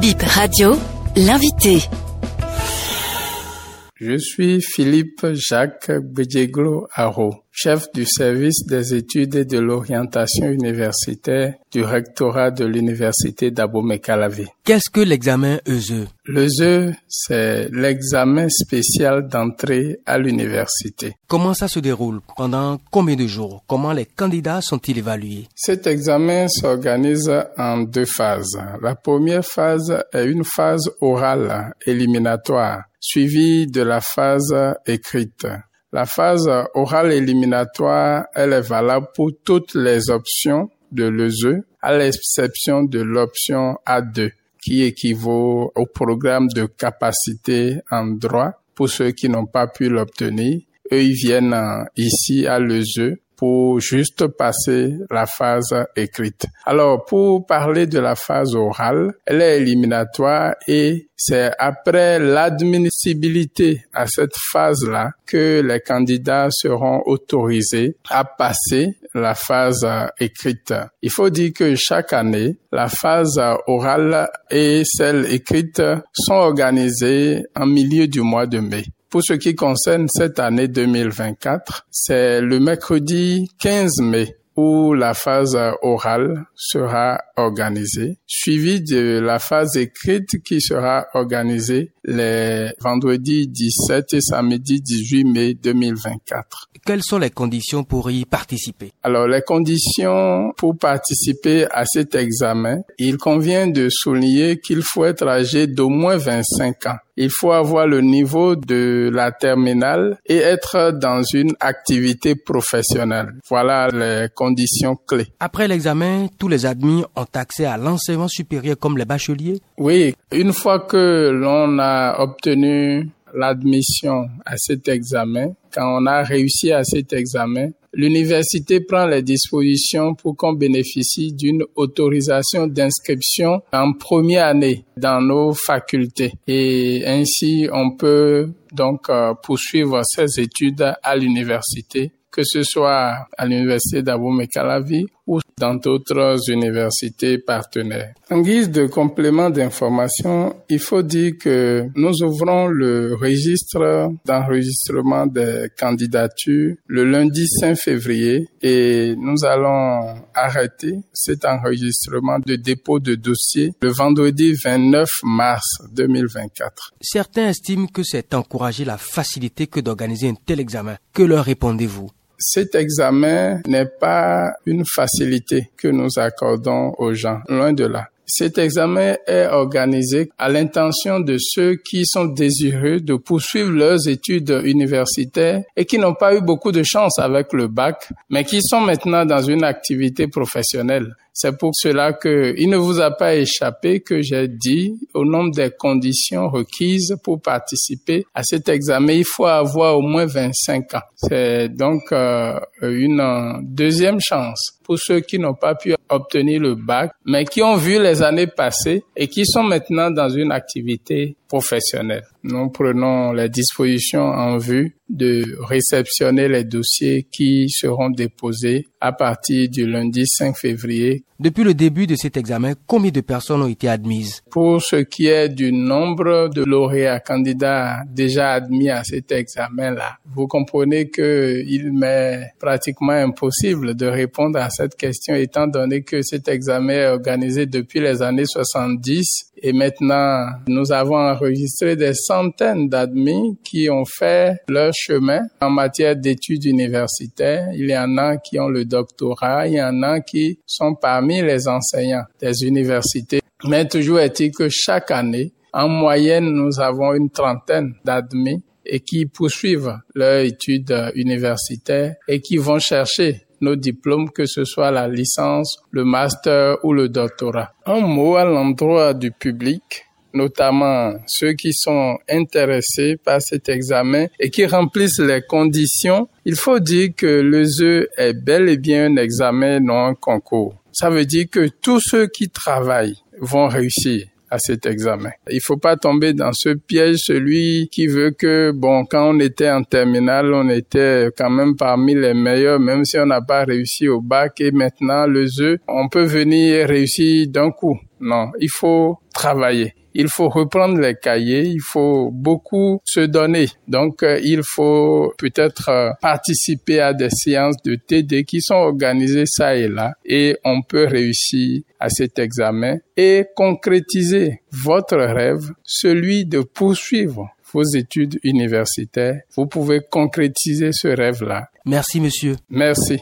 Bip Radio, l'invité. Je suis Philippe Jacques Bedjeglo Haro, chef du service des études et de l'orientation universitaire du rectorat de l'université d'Abomey-Calavi. Qu'est-ce que l'examen ESE L'ESE, c'est l'examen spécial d'entrée à l'université. Comment ça se déroule? Pendant combien de jours? Comment les candidats sont-ils évalués? Cet examen s'organise en deux phases. La première phase est une phase orale éliminatoire suivie de la phase écrite. La phase orale éliminatoire, elle est valable pour toutes les options de l'ESE, à l'exception de l'option A2, qui équivaut au programme de capacité en droit pour ceux qui n'ont pas pu l'obtenir. Eux, ils viennent ici à l'ESE pour juste passer la phase écrite. Alors, pour parler de la phase orale, elle est éliminatoire et c'est après l'admissibilité à cette phase-là que les candidats seront autorisés à passer la phase écrite. Il faut dire que chaque année, la phase orale et celle écrite sont organisées en milieu du mois de mai. Pour ce qui concerne cette année 2024, c'est le mercredi 15 mai où la phase orale sera organisée, suivie de la phase écrite qui sera organisée les vendredis 17 et samedi 18 mai 2024. Quelles sont les conditions pour y participer? Alors, les conditions pour participer à cet examen, il convient de souligner qu'il faut être âgé d'au moins 25 ans. Il faut avoir le niveau de la terminale et être dans une activité professionnelle. Voilà les conditions clés. Après l'examen, tous les admis ont accès à l'enseignement supérieur comme les bacheliers? Oui, une fois que l'on a obtenu l'admission à cet examen, quand on a réussi à cet examen, l'université prend les dispositions pour qu'on bénéficie d'une autorisation d'inscription en première année dans nos facultés. Et ainsi, on peut donc euh, poursuivre ses études à l'université que ce soit à l'université d'Abomey-Calavi ou dans d'autres universités partenaires. En guise de complément d'information, il faut dire que nous ouvrons le registre d'enregistrement des candidatures le lundi 5 février et nous allons arrêter cet enregistrement de dépôt de dossier le vendredi 29 mars 2024. Certains estiment que c'est encourager la facilité que d'organiser un tel examen. Que leur répondez-vous? Cet examen n'est pas une facilité que nous accordons aux gens, loin de là. Cet examen est organisé à l'intention de ceux qui sont désireux de poursuivre leurs études universitaires et qui n'ont pas eu beaucoup de chance avec le bac, mais qui sont maintenant dans une activité professionnelle. C'est pour cela que il ne vous a pas échappé que j'ai dit au nombre des conditions requises pour participer à cet examen, il faut avoir au moins 25 ans. C'est donc euh, une deuxième chance pour ceux qui n'ont pas pu obtenir le bac, mais qui ont vu les années passées et qui sont maintenant dans une activité Nous prenons les dispositions en vue de réceptionner les dossiers qui seront déposés à partir du lundi 5 février. Depuis le début de cet examen, combien de personnes ont été admises? Pour ce qui est du nombre de lauréats candidats déjà admis à cet examen-là, vous comprenez qu'il m'est pratiquement impossible de répondre à cette question étant donné que cet examen est organisé depuis les années 70 et maintenant nous avons enregistré des centaines d'admis qui ont fait leur chemin en matière d'études universitaires. Il y en a qui ont le doctorat, il y en a qui sont parmi les enseignants des universités. Mais toujours est-il que chaque année, en moyenne, nous avons une trentaine d'admis et qui poursuivent leurs études universitaires et qui vont chercher nos diplômes, que ce soit la licence, le master ou le doctorat. Un mot à l'endroit du public notamment ceux qui sont intéressés par cet examen et qui remplissent les conditions, il faut dire que le ZE est bel et bien un examen, non un concours. Ça veut dire que tous ceux qui travaillent vont réussir à cet examen. Il faut pas tomber dans ce piège, celui qui veut que, bon, quand on était en terminale, on était quand même parmi les meilleurs, même si on n'a pas réussi au bac et maintenant le ZE, on peut venir réussir d'un coup. Non, il faut travailler. Il faut reprendre les cahiers, il faut beaucoup se donner. Donc, euh, il faut peut-être euh, participer à des séances de TD qui sont organisées ça et là et on peut réussir à cet examen et concrétiser votre rêve, celui de poursuivre vos études universitaires. Vous pouvez concrétiser ce rêve-là. Merci, monsieur. Merci.